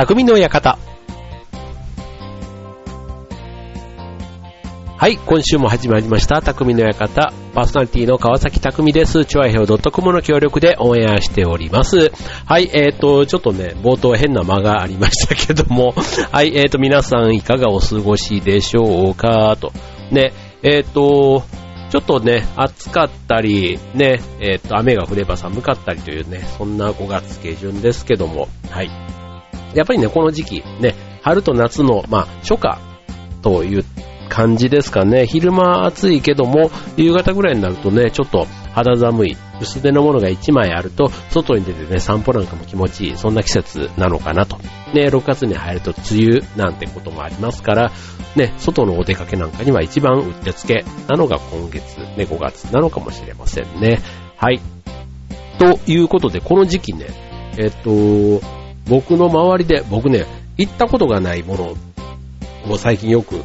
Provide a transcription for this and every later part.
匠の館。はい、今週も始まりました、匠の館。パーソナリティの川崎匠です。チョアヘオ .com の協力でオンエアしております。はい、えっ、と、ちょっとね、冒頭変な間がありましたけども、はい、えっ、と、皆さんいかがお過ごしでしょうか、と。ね、えっ、と、ちょっとね、暑かったり、ね、えっ、と、雨が降れば寒かったりというね、そんな5月下旬ですけども、はい。やっぱりね、この時期、ね、春と夏の、まあ、初夏という感じですかね。昼間暑いけども、夕方ぐらいになるとね、ちょっと肌寒い、薄手のものが1枚あると、外に出てね、散歩なんかも気持ちいい、そんな季節なのかなと。ね、6月に入ると梅雨なんてこともありますから、ね、外のお出かけなんかには一番うってつけなのが今月、ね、5月なのかもしれませんね。はい。ということで、この時期ね、えっと、僕の周りで、僕ね、行ったことがないものを最近よく、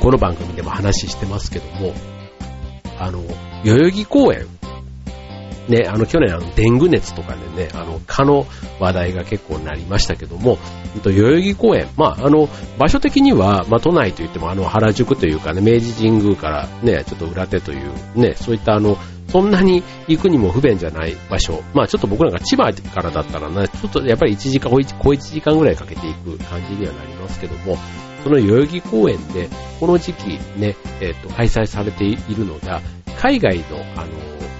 この番組でも話してますけども、あの、代々木公園、ね、あの、去年あの、デング熱とかでね、あの、蚊の話題が結構なりましたけども、うんと代々木公園、まあ、あの、場所的には、まあ、都内といっても、あの、原宿というかね、明治神宮からね、ちょっと裏手という、ね、そういったあの、そんなに行くにも不便じゃない場所。まあちょっと僕なんか千葉からだったらね、ちょっとやっぱり1時間、小1時間ぐらいかけていく感じにはなりますけども、その代々木公園で、この時期ね、えっ、と、開催されているのが、海外の、あの、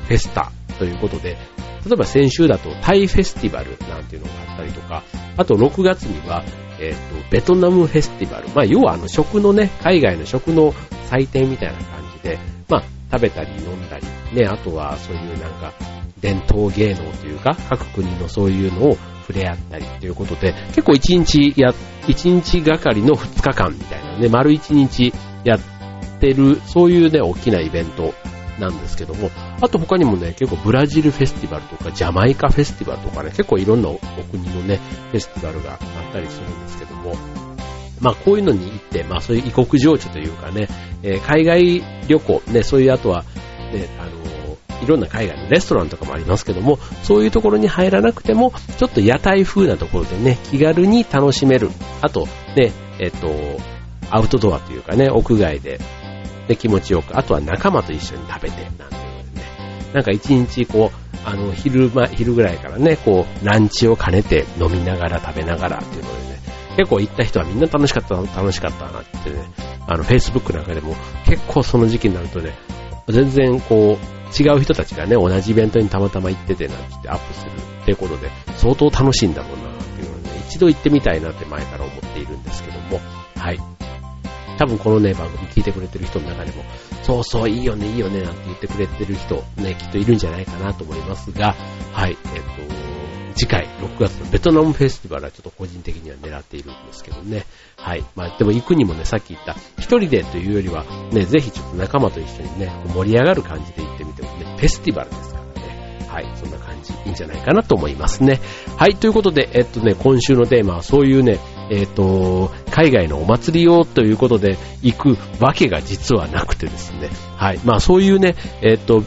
フェスタということで、例えば先週だとタイフェスティバルなんていうのがあったりとか、あと6月には、えっ、と、ベトナムフェスティバル。まあ要はあの食のね、海外の食の祭典みたいな感じで、まあ食べたり飲んだり、ね、あとはそういうなんか伝統芸能というか、各国のそういうのを触れ合ったりということで、結構1日や、1日がかりの2日間みたいなね、丸1日やってる、そういうね、大きなイベントなんですけども、あと他にもね、結構ブラジルフェスティバルとか、ジャマイカフェスティバルとかね、結構いろんなお国のね、フェスティバルがあったりするんですけども、まあこういうのに行って、まあそういう異国情緒というかね、えー海外旅行、ね、そういうあとは、ね、あのーいろんな海外のレストランとかもありますけども、そういうところに入らなくても、ちょっと屋台風なところでね、気軽に楽しめる。あと、ね、えっと、アウトドアというかね、屋外で、で気持ちよく、あとは仲間と一緒に食べて、なんていうのでね、なんか一日こう、あの、昼間、昼ぐらいからね、こう、ランチを兼ねて飲みながら食べながらっていうのでね、結構行った人はみんな楽しかった、楽しかったなってね、あの、Facebook なんかでも結構その時期になるとね、全然こう、違う人たちがね、同じイベントにたまたま行っててなんてアップするっていうことで、相当楽しいんだろうなっていうのをね、一度行ってみたいなって前から思っているんですけども、はい。多分このね、番組聞いてくれてる人の中でも、そうそう、いいよね、いいよね、なんて言ってくれてる人、ね、きっといるんじゃないかなと思いますが、はい、えっ、と、次回、6月のベトナムフェスティバルはちょっと個人的には狙っているんですけどね。はい。まあ、でも行くにもね、さっき言った、一人でというよりは、ね、ぜひちょっと仲間と一緒にね、盛り上がる感じで行ってみてもね、フェスティバルですからね。はい。そんな感じ、いいんじゃないかなと思いますね。はい。ということで、えっとね、今週のテーマはそういうね、えっと、海外のお祭りをということで行くわけが実はなくてですね。はい。まあ、そういうね、えっと、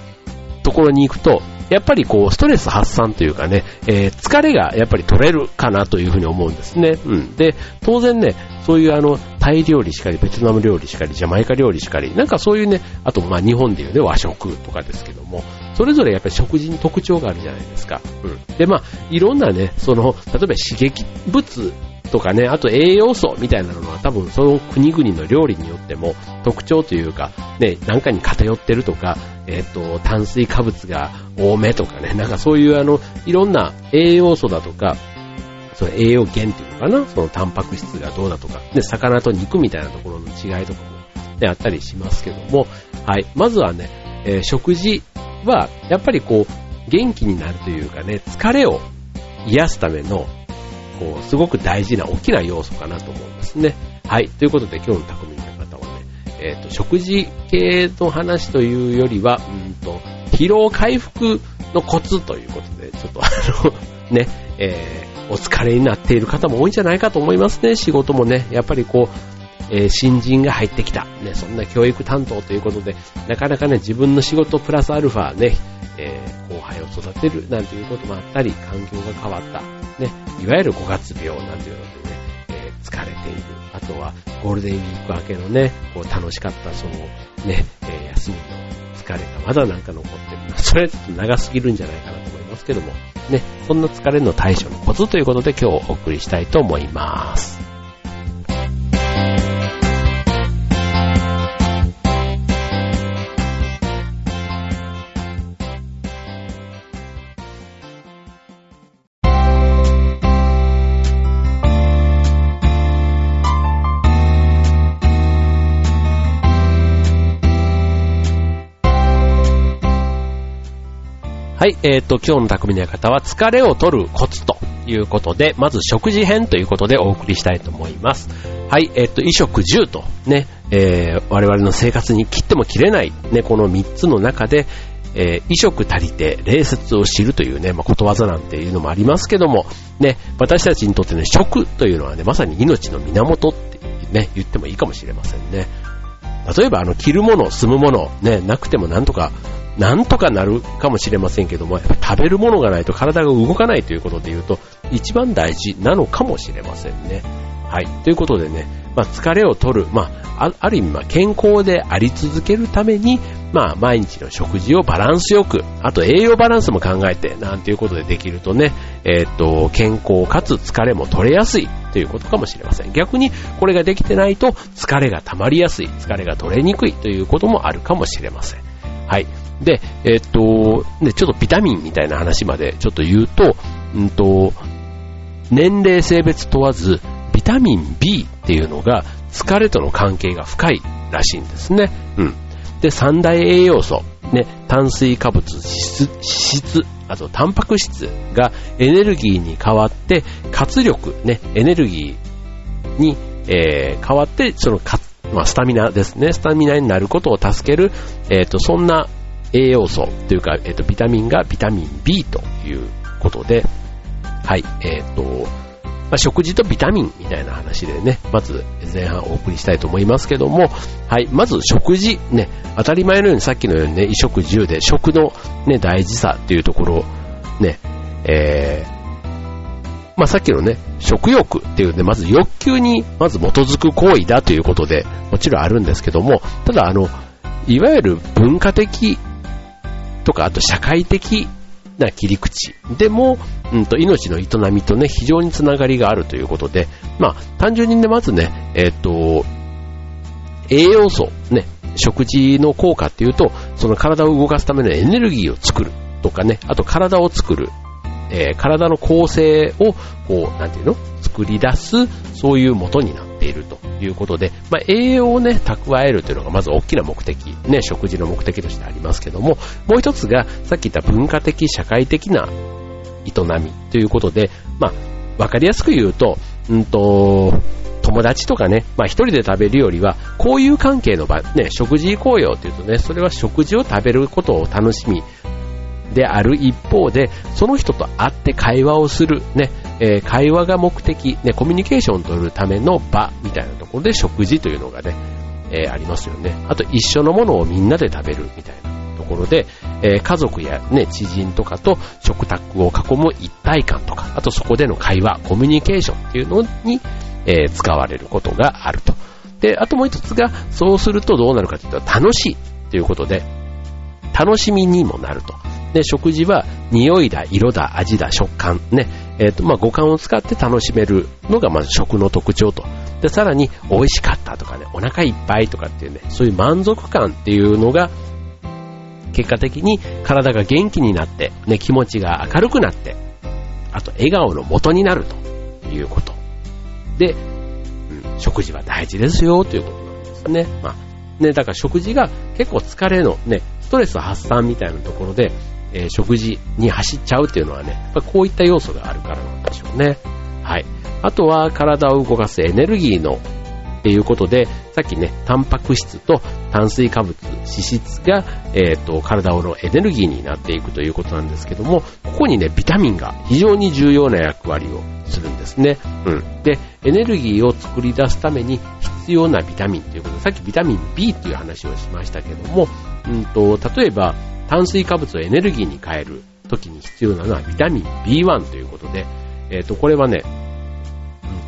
ところに行くと、やっぱりこう、ストレス発散というかね、えー疲れがやっぱり取れるかなというふうに思うんですね。うん。で、当然ね、そういうあの、タイ料理しかり、ベトナム料理しかり、ジャマイカ料理しかり、なんかそういうね、あとまあ日本でいうね、和食とかですけども、それぞれやっぱり食事に特徴があるじゃないですか。うん。で、まあ、いろんなね、その、例えば刺激物とかね、あと栄養素みたいなのは多分その国々の料理によっても特徴というか、ね、なんかに偏ってるとか、えっ、と、炭水化物が多めとかね、なんかそういうあの、いろんな栄養素だとか、その栄養源っていうのかな、そのタンパク質がどうだとか、で、魚と肉みたいなところの違いとかも、ね、あったりしますけども、はい、まずはね、えー食事は、やっぱりこう、元気になるというかね、疲れを癒すための、こう、すごく大事な大きな要素かなと思うんですね。はい。ということで今日の匠の方はね、えっ、と、食事系の話というよりは、うんと、疲労回復のコツということで、ちょっとあの、ね、えーお疲れになっている方も多いんじゃないかと思いますね。仕事もね、やっぱりこう、えー、新人が入ってきた。ね、そんな教育担当ということで、なかなかね、自分の仕事プラスアルファね、えー、後輩を育てるなんていうこともあったり、環境が変わった。ね、いわゆる5月病なんていうのでね、えー、疲れている。あとは、ゴールデンウィーク明けのね、こう楽しかったその、ね、え、休みの疲れがまだなんか残ってる。それはちょっと長すぎるんじゃないかなと思いますけども、ね、そんな疲れの対処のコツということで今日お送りしたいと思います。はい、えっ、ー、と、今日の匠の館は疲れを取るコツということで、まず食事編ということでお送りしたいと思います。はい、えっ、ー、と、衣食住とね、えー、我々の生活に切っても切れない、ね、この3つの中で、えー、衣食足りて礼節を知るというね、まあ、ことわざなんていうのもありますけども、ね、私たちにとってね、食というのはね、まさに命の源ってね、言ってもいいかもしれませんね。例えば、あの、着るもの、住むもの、ね、なくてもなんとかなんとかなるかもしれませんけども、やっぱ食べるものがないと体が動かないということで言うと、一番大事なのかもしれませんね。はい。ということでね、まあ、疲れを取る、まあ、ある意味、ま健康であり続けるために、まあ、毎日の食事をバランスよく、あと栄養バランスも考えて、なんていうことでできるとね、えー、っと、健康かつ疲れも取れやすいということかもしれません。逆に、これができてないと、疲れが溜まりやすい、疲れが取れにくいということもあるかもしれません。はい。で、えっと、ね、ちょっとビタミンみたいな話までちょっと言うと、うんと、年齢性別問わず、ビタミン B っていうのが疲れとの関係が深いらしいんですね。うん。で、三大栄養素、ね、炭水化物、脂質、あとタンパク質がエネルギーに変わって、活力、ね、エネルギーに、えー、変わって、そのまあ、スタミナですね。スタミナになることを助ける、えっ、ー、と、そんな栄養素というか、えっ、と、ビタミンがビタミン B ということで、はい、えっ、と、まあ、食事とビタミンみたいな話でね、まず前半お送りしたいと思いますけども、はい、まず食事、ね、当たり前のようにさっきのようにね、衣食住で食のね、大事さっていうところ、ね、えー、まあ、さっきのね、食欲っていうね、まず欲求にまず基づく行為だということで、もちろんあるんですけども、ただあの、いわゆる文化的とか、あと社会的な切り口でも、うんと、命の営みとね、非常につながりがあるということで、まあ、単純にね、まずね、えっ、と、栄養素、ね、食事の効果っていうと、その体を動かすためのエネルギーを作るとかね、あと体を作るえー、体の構成を、こう、なんていうの？作り出す、そういう元になっているということで、まあ、栄養をね、蓄えるというのがまず大きな目的、ね、食事の目的としてありますけども、もう一つが、さっき言った文化的、社会的な営みということで、まあ、わかりやすく言うと、うんと、友達とかね、まあ一人で食べるよりは、交友関係の場、ね、食事行こうよっていうとね、それは食事を食べることを楽しみ、である一方で、その人と会って会話をする、ね、えー、会話が目的、ね、コミュニケーションを取るための場みたいなところで食事というのがね、えー、ありますよね。あと一緒のものをみんなで食べるみたいなところで、えー、家族やね、知人とかと食卓を囲む一体感とか、あとそこでの会話、コミュニケーションっていうのに、え、使われることがあると。で、あともう一つが、そうするとどうなるかというと楽しいということで、楽しみにもなると。で、食事は匂いだ、色だ、味だ、食感、ね、えっ、ー、と、まあ、五感を使って楽しめるのが、まず食の特徴と。で、さらに、美味しかったとかね、お腹いっぱいとかっていうね、そういう満足感っていうのが、結果的に体が元気になって、ね、気持ちが明るくなって、あと笑顔の元になるということ。で、うん、食事は大事ですよということなんですね。まあ、ね、だから食事が結構疲れのね、ストレス発散みたいなところで、えー、食事に走っちゃうっていうのはね、やっぱこういった要素があるからなんでしょうね。はい。あとは体を動かすエネルギーのっていうことで、さっきね、タンパク質と炭水化物、脂質が、えっ、ー、と、体のエネルギーになっていくということなんですけども、ここにね、ビタミンが非常に重要な役割をするんですね。うん。で、エネルギーを作り出すために必要なビタミンということで、さっきビタミン B っていう話をしましたけども、うんと、例えば炭水化物をエネルギーに変える時に必要なのはビタミン B1 ということで、えっ、と、これはね、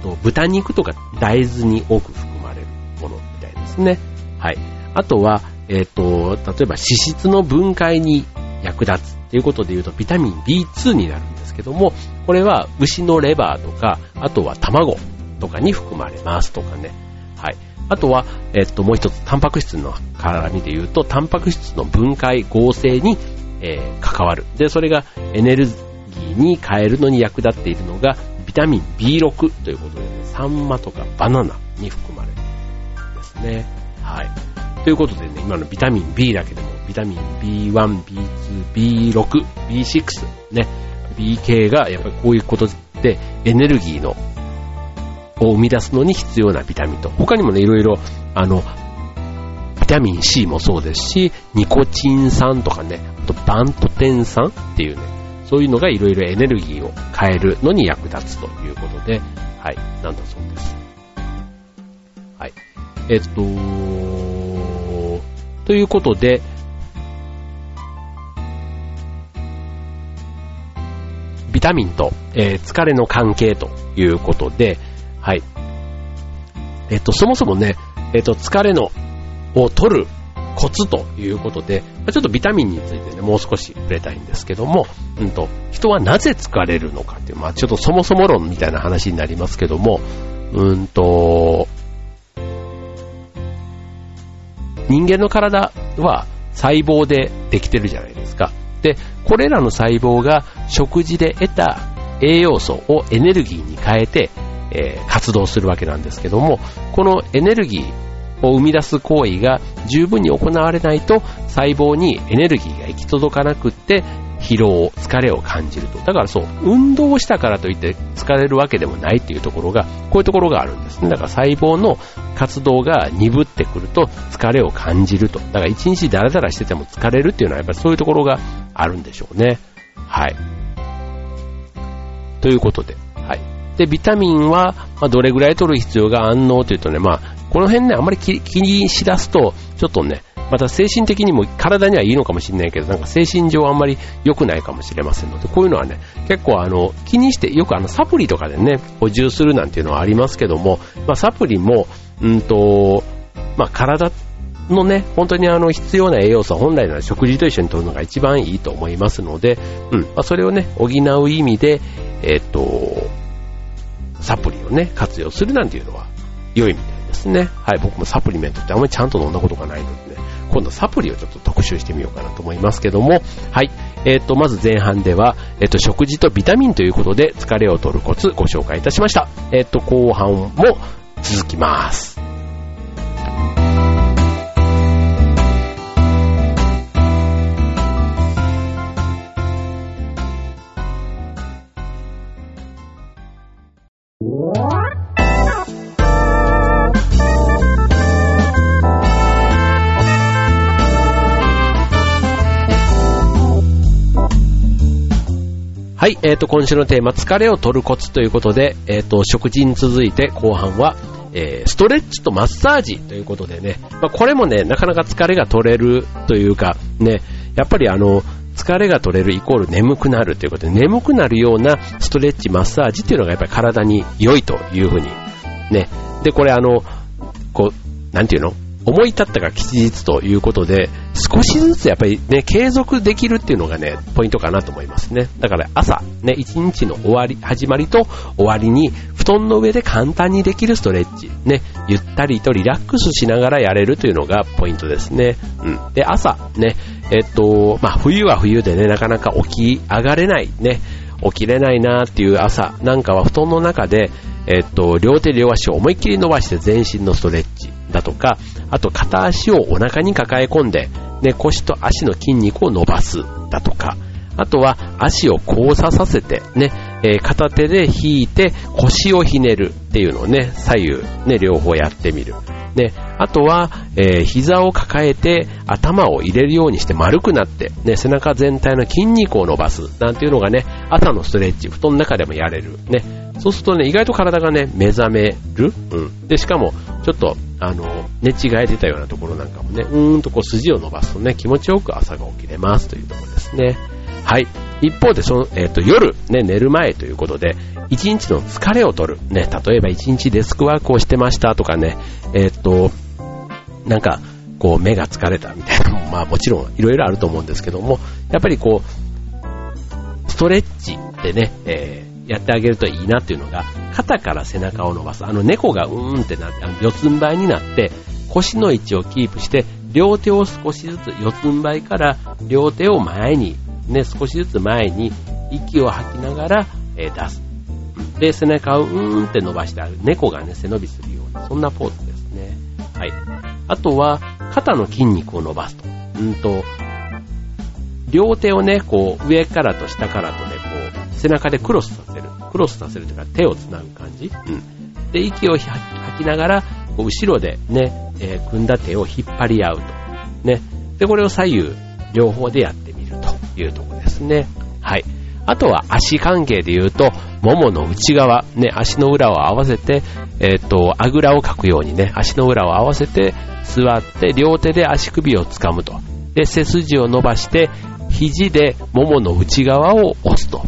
うんと、豚肉とか大豆に多く含まれるものみたいですね。はい。あとは、えっ、と、例えば脂質の分解に役立つっていうことで言うとビタミン B2 になるんですけども、これは牛のレバーとか、あとは卵とかに含まれますとかね。はい。あとは、えっと、もう一つ、タンパク質の絡みで言うと、タンパク質の分解合成に、えー、関わる。で、それがエネルギーに変えるのに役立っているのが、ビタミン B6 ということでね、サンマとかバナナに含まれるんですね。はい。ということでね、今のビタミン B だけでも、ビタミン B1、B2、B6、B6、ね、B 系がやっぱりこういうことでエネルギーのを生み出すのに必要なビタミンと、他にもね、いろいろ、あの、ビタミン C もそうですし、ニコチン酸とかね、あとバントテン酸っていうね、そういうのがいろいろエネルギーを変えるのに役立つということで、はい、なんだそうです。はい。えっと、ということで、ビタミンと、えー、疲れの関係ということで、はい。えっと、そもそもね、えっと、疲れの、を取るコツということで、ちょっとビタミンについてね、もう少し触れたいんですけども、うんと、人はなぜ疲れるのかっていう、まあちょっとそもそも論みたいな話になりますけども、うんと、人間の体は細胞でできてるじゃないですか。で、これらの細胞が食事で得た栄養素をエネルギーに変えて、えー、活動するわけなんですけども、このエネルギーを生み出す行為が十分に行われないと細胞にエネルギーが行き届かなくって疲労、疲れを感じると。だからそう、運動をしたからといって疲れるわけでもないっていうところが、こういうところがあるんですね。だから細胞の活動が鈍ってくると疲れを感じると。だから一日ダラダラしてても疲れるっていうのはやっぱりそういうところがあるんでしょうね。はい。ということで、で、ビタミンは、まあ、どれぐらい取る必要があんの？というとね、まあ、この辺ね、あんまり気にしだすと、ちょっとね、また精神的にも体にはいいのかもしれないけど、なんか精神上あんまり良くないかもしれませんので、こういうのはね、結構あの、気にして、よくあの、サプリとかでね、補充するなんていうのはありますけども、まあ、サプリも、うんと、まあ、体のね、本当にあの必要な栄養素は本来なら食事と一緒に摂るのが一番いいと思いますので、うん、まあ、それをね、補う意味で、えっ、と、サプリをね、活用するなんていうのは良いみたいですね。はい、僕もサプリメントってあんまりちゃんと飲んだことがないのでね、今度サプリをちょっと特集してみようかなと思いますけども、はい、えっ、と、まず前半では、えっ、と、食事とビタミンということで疲れを取るコツご紹介いたしました。えっ、と、後半も続きます。はい、えっ、ー、と、今週のテーマ、疲れを取るコツということで、えっ、ー、と、食事に続いて後半は、えー、ストレッチとマッサージということでね、まあ、これもね、なかなか疲れが取れるというか、ね、やっぱりあの、疲れが取れるイコール眠くなるということで、眠くなるようなストレッチ、マッサージっていうのがやっぱり体に良いというふうに、ね。で、これあの、こう、なんていうの？思い立ったが吉日ということで、少しずつやっぱりね、継続できるっていうのがね、ポイントかなと思いますね。だから朝、ね、一日の終わり、始まりと終わりに、布団の上で簡単にできるストレッチ、ね、ゆったりとリラックスしながらやれるというのがポイントですね。うん。で、朝、ね、えっと、まあ、冬は冬でね、なかなか起き上がれない、ね、起きれないなっていう朝なんかは布団の中で、えっと、両手両足を思いっきり伸ばして全身のストレッチだとか、あと片足をお腹に抱え込んで、ね、腰と足の筋肉を伸ばすだとか、あとは足を交差させて、ね、えー、片手で引いて腰をひねるっていうのをね、左右、ね、両方やってみる。ね、あとは、えー、膝を抱えて頭を入れるようにして丸くなって、ね、背中全体の筋肉を伸ばすなんていうのがね、朝のストレッチ、布団の中でもやれる。ね、そうするとね、意外と体がね、目覚める。うん。で、しかも、ちょっとあの、寝違えてたようなところなんかもね、うーんとこう筋を伸ばすとね、気持ちよく朝が起きれますというところですね。はい。一方で、その、えっ、ー、と、夜、ね、寝る前ということで、一日の疲れを取る。ね、例えば一日デスクワークをしてましたとかね、えっ、ー、と、なんか、こう、目が疲れたみたいなも、まあもちろんいろいろあると思うんですけども、やっぱりこう、ストレッチでね、えー、やってあげるといいなっていうのが、肩から背中を伸ばす。あの猫がうーんってなって、あの四つん這いになって、腰の位置をキープして、両手を少しずつ四つん這いから両手を前に、ね、少しずつ前に息を吐きながら、えー、出す。で、背中をうーんって伸ばしてある。猫がね、背伸びするような、そんなポーズですね。はい。あとは、肩の筋肉を伸ばすと。うんと、両手をね、こう、上からと下からとね、こう、背中でクロスさせる。クロスさせるというか、手を繋ぐ感じ。うん。で、息を吐きながら、こう後ろでね、えー、組んだ手を引っ張り合うと。ね。で、これを左右、両方でやっていうとこですね。はい。あとは足関係で言うと、ももの内側、ね、足の裏を合わせて、えっ、ー、と、あぐらをかくようにね、足の裏を合わせて座って、両手で足首を掴むと。で、背筋を伸ばして、肘でももの内側を押すと。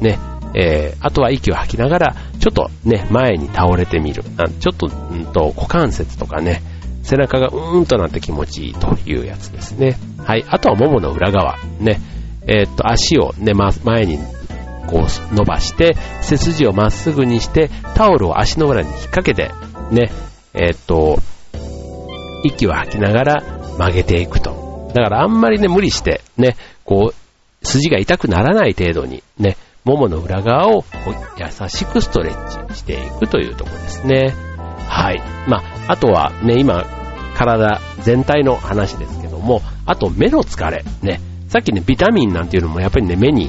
ね。えー、あとは息を吐きながら、ちょっとね、前に倒れてみる。ちょっと、うんと、股関節とかね、背中がうーんとなって気持ちいいというやつですね。はい。あとはももの裏側。ね。えー、っと、足をね、ま、前にこう伸ばして、背筋をまっすぐにして、タオルを足の裏に引っ掛けて、ね、えー、っと、息を吐きながら曲げていくと。だからあんまりね、無理して、ね、こう、筋が痛くならない程度に、ね、ももの裏側を優しくストレッチしていくというところですね。はい。まあ、あとはね、今、体全体の話ですけども、あと目の疲れ、ね、さっきね、ビタミンなんていうのもやっぱりね、目に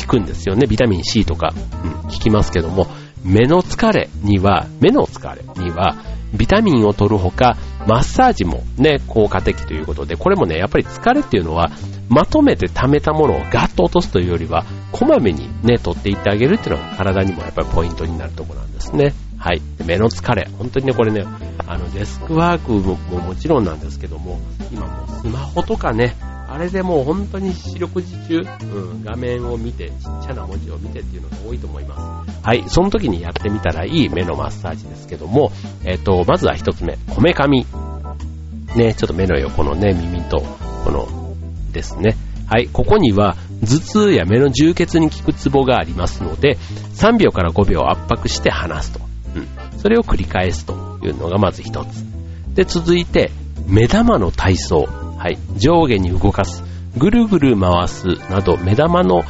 効くんですよね。ビタミン C とか、うん、効きますけども、目の疲れには、目の疲れには、ビタミンを取るほか、マッサージもね、効果的ということで、これもね、やっぱり疲れっていうのは、まとめて溜めたものをガッと落とすというよりは、こまめにね、取っていってあげるっていうのが体にもやっぱりポイントになるところなんですね。はい。目の疲れ。本当にね、これね、あの、デスクワークももちろんなんですけども、今もうスマホとかね、あれでもう本当に四六時中、うん、画面を見て、ちっちゃな文字を見てっていうのが多いと思います。はい、その時にやってみたらいい目のマッサージですけども、えっ、ー、と、まずは一つ目、こめかみ。ね、ちょっと目の横のね、耳と、この、ですね。はい、ここには頭痛や目の充血に効くツボがありますので、3秒から5秒圧迫して離すと。うん。それを繰り返すというのがまず一つ。で、続いて、目玉の体操。はい、上下に動かす、ぐるぐる回すなど目玉の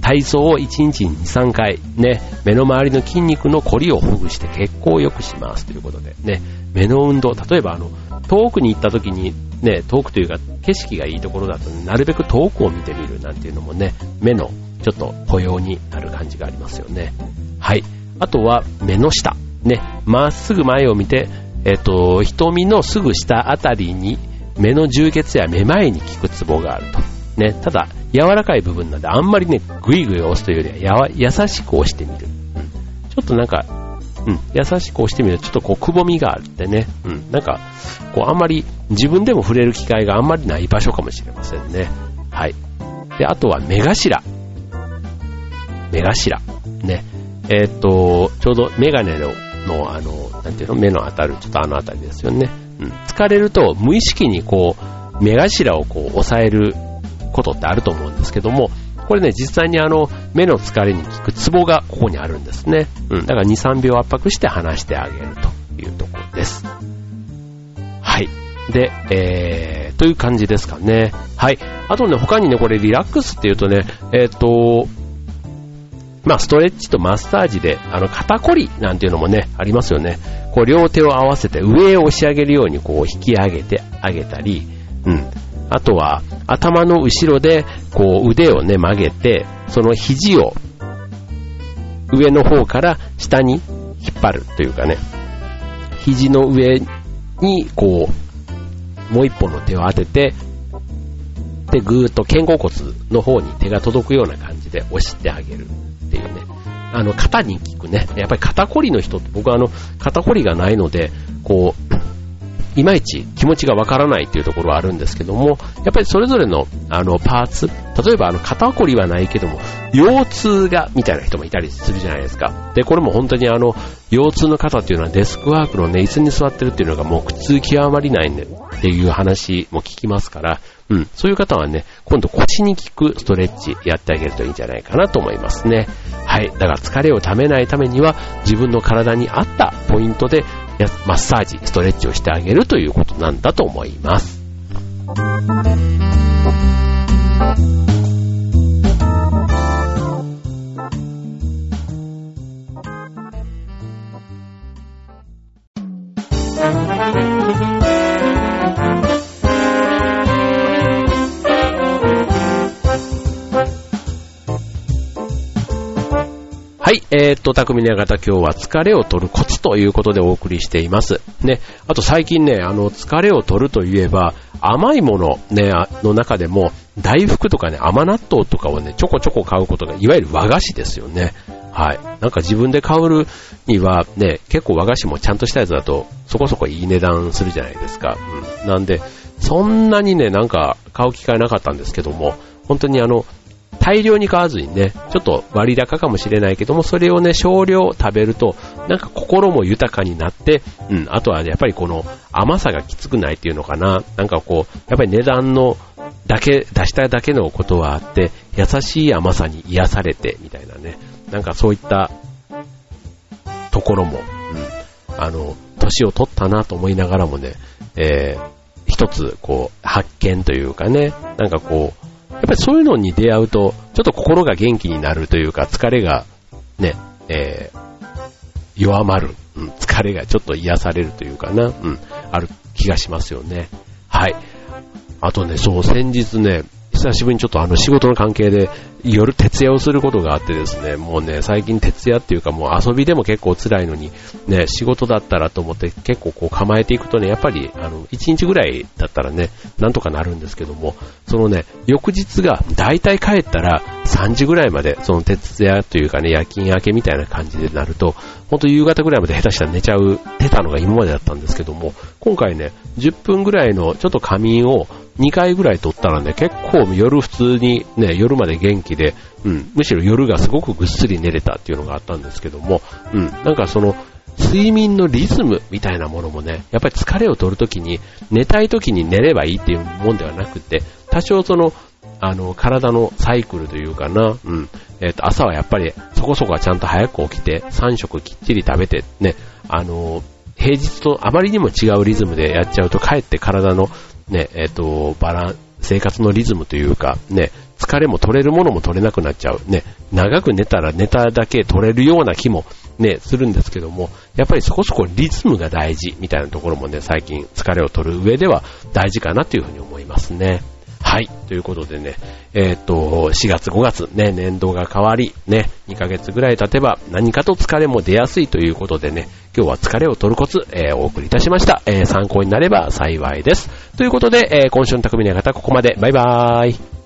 体操を1日に2、3回、ね、目の周りの筋肉の凝りをほぐして血行を良くします。ということで、ね、目の運動、例えばあの、遠くに行った時に、ね、遠くというか景色がいいところだと、なるべく遠くを見てみるなんていうのもね、目のちょっと保養になる感じがありますよね。はい。あとは目の下。ね、まっすぐ前を見て、えっと、瞳のすぐ下あたりに目の充血やめまいに効くツボがあると。ね、ただ、柔らかい部分なんで、あんまりね、ぐいぐい押すというよりは、や優しく押してみる。うん。ちょっとなんか、うん、優しく押してみると、ちょっとこう、くぼみがあるってね。うん。なんか、こう、あんまり、自分でも触れる機会があんまりない場所かもしれませんね。はい。で、あとは目頭。目頭。ね。えー、っと、ちょうどメガネの、の、あの、なんていうの、目の当たる、ちょっとあのあたりですよね。疲れると無意識にこう、目頭をこう押さえることってあると思うんですけども、これね、実際にあの、目の疲れに効くツボがここにあるんですね。うん、だから2、3秒圧迫して離してあげるというところです。はい。で、えー、という感じですかね。はい。あとね、他にね、これリラックスっていうとね、えっ、ー、と、まあ、ストレッチとマッサージで、あの、肩こりなんていうのもね、ありますよね。こう、両手を合わせて上へ押し上げるように、こう、引き上げてあげたり、うん。あとは、頭の後ろで、こう、腕をね、曲げて、その肘を、上の方から下に引っ張るというかね、肘の上に、こう、もう一本の手を当てて、で、ぐーっと肩甲骨の方に手が届くような感じで押してあげる。っていうね。あの、肩に効くね。やっぱり肩こりの人って僕はあの、肩こりがないので、こう、いまいち気持ちがわからないっていうところはあるんですけども、やっぱりそれぞれの、あの、パーツ、例えばあの、肩こりはないけども、腰痛が、みたいな人もいたりするじゃないですか。で、これも本当にあの、腰痛の方っていうのはデスクワークのね、椅子に座ってるっていうのがもう苦痛極まりないんで、っていう話も聞きますから、うん、そういう方はね、今度腰に効くストレッチやってあげるといいんじゃないかなと思いますね。はい。だから疲れをためないためには、自分の体に合ったポイントでマッサージ、ストレッチをしてあげるということなんだと思います。い、えー、っと、匠の方今日は疲れを取るコツということでお送りしています。ね、あと最近ね、あの、疲れを取るといえば、甘いものね、の中でも、大福とかね、甘納豆とかをね、ちょこちょこ買うことが、いわゆる和菓子ですよね。はい。なんか自分で買うにはね、結構和菓子もちゃんとしたやつだと、そこそこいい値段するじゃないですか。うん。なんで、そんなにね、なんか買う機会なかったんですけども、本当にあの、大量に買わずにね、ちょっと割高かもしれないけども、それをね、少量食べると、なんか心も豊かになって、うん、あとは、ね、やっぱりこの甘さがきつくないっていうのかな、なんかこう、やっぱり値段のだけ、出しただけのことはあって、優しい甘さに癒されて、みたいなね、なんかそういったところも、うん、あの、年を取ったなと思いながらもね、えー、一つ、こう、発見というかね、なんかこう、やっぱりそういうのに出会うと、ちょっと心が元気になるというか、疲れがね、えー、弱まる、うん、疲れがちょっと癒されるというかな、うん、ある気がしますよね。はい。あとね、そう、先日ね、久しぶりにちょっとあの仕事の関係で夜徹夜をすることがあってですね、もうね、最近徹夜っていうかもう遊びでも結構辛いのに、ね、仕事だったらと思って結構こう構えていくとね、やっぱりあの、1日ぐらいだったらね、なんとかなるんですけども、そのね、翌日が大体帰ったら3時ぐらいまで、その徹夜というかね、夜勤明けみたいな感じでなると、ほんと夕方ぐらいまで下手したら寝ちゃう、出たのが今までだったんですけども、今回ね、10分ぐらいのちょっと仮眠を2回ぐらい取ったらね、結構夜普通にね、夜まで元気で、うん、むしろ夜がすごくぐっすり寝れたっていうのがあったんですけども、うん、なんかその、睡眠のリズムみたいなものもね、やっぱり疲れを取るときに、寝たいときに寝ればいいっていうもんではなくて、多少その、あの、体のサイクルというかな、うん、えっ、ー、と、朝はやっぱりそこそこはちゃんと早く起きて、3食きっちり食べて、ね、あの、平日とあまりにも違うリズムでやっちゃうと、かえって体のね、えっ、ー、と、バラン、生活のリズムというか、ね、疲れも取れるものも取れなくなっちゃう。ね、長く寝たら寝ただけ取れるような気もね、するんですけども、やっぱりそこそこリズムが大事みたいなところもね、最近疲れを取る上では大事かなというふうに思いますね。はい。ということでね、えー、っと、4月5月ね、年度が変わり、ね、2ヶ月ぐらい経てば何かと疲れも出やすいということでね、今日は疲れを取るコツ、えー、お送りいたしました。えー、参考になれば幸いです。ということで、え今週の匠の方ここまで。バイバーイ。